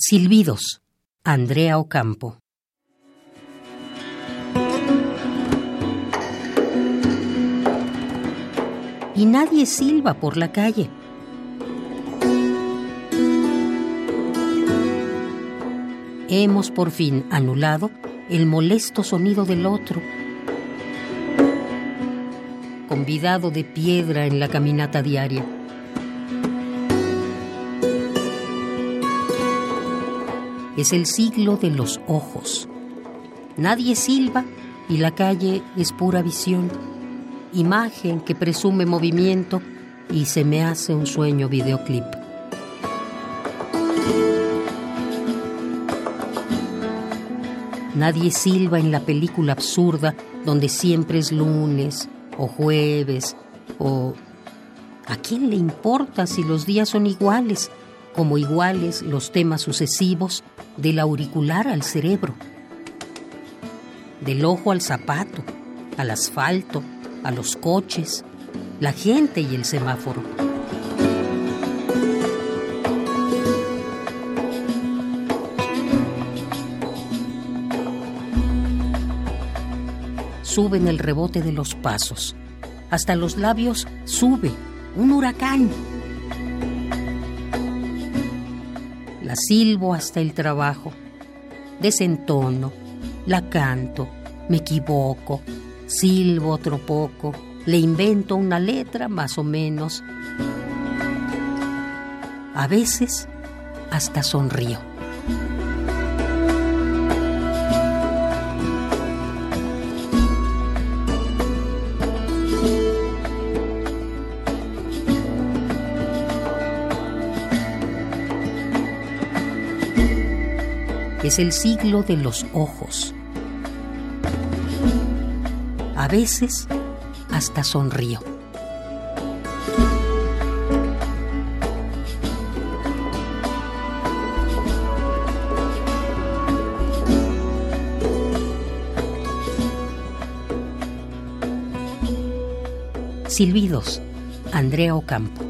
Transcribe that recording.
Silbidos, Andrea Ocampo. Y nadie silba por la calle. Hemos por fin anulado el molesto sonido del otro, convidado de piedra en la caminata diaria. Es el siglo de los ojos. Nadie silba y la calle es pura visión, imagen que presume movimiento y se me hace un sueño videoclip. Nadie silba en la película absurda donde siempre es lunes o jueves o... ¿A quién le importa si los días son iguales? Como iguales los temas sucesivos del auricular al cerebro, del ojo al zapato, al asfalto, a los coches, la gente y el semáforo. Suben el rebote de los pasos. Hasta los labios sube un huracán. La silbo hasta el trabajo. Desentono, la canto, me equivoco, silbo otro poco, le invento una letra más o menos. A veces hasta sonrío. Es el siglo de los ojos. A veces hasta sonrío. Silbidos, Andrea Ocampo.